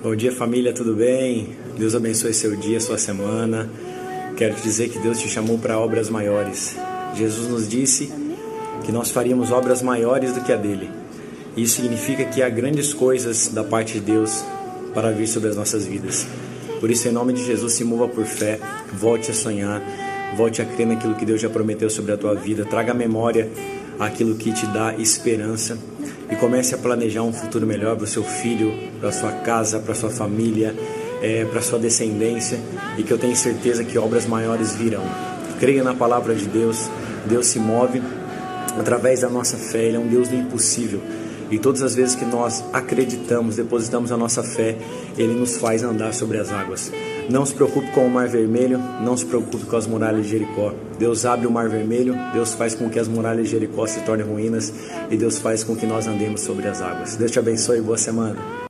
Bom dia, família, tudo bem? Deus abençoe seu dia, sua semana. Quero te dizer que Deus te chamou para obras maiores. Jesus nos disse que nós faríamos obras maiores do que a dele. Isso significa que há grandes coisas da parte de Deus para vir sobre as nossas vidas. Por isso, em nome de Jesus, se mova por fé, volte a sonhar, volte a crer naquilo que Deus já prometeu sobre a tua vida, traga à memória aquilo que te dá esperança e comece a planejar um futuro melhor para o seu filho, para sua casa, para sua família, é, para sua descendência e que eu tenho certeza que obras maiores virão. Creia na palavra de Deus, Deus se move através da nossa fé, Ele é um Deus do impossível. E todas as vezes que nós acreditamos, depositamos a nossa fé, Ele nos faz andar sobre as águas. Não se preocupe com o mar vermelho, não se preocupe com as muralhas de Jericó. Deus abre o mar vermelho, Deus faz com que as muralhas de Jericó se tornem ruínas e Deus faz com que nós andemos sobre as águas. Deus te abençoe e boa semana.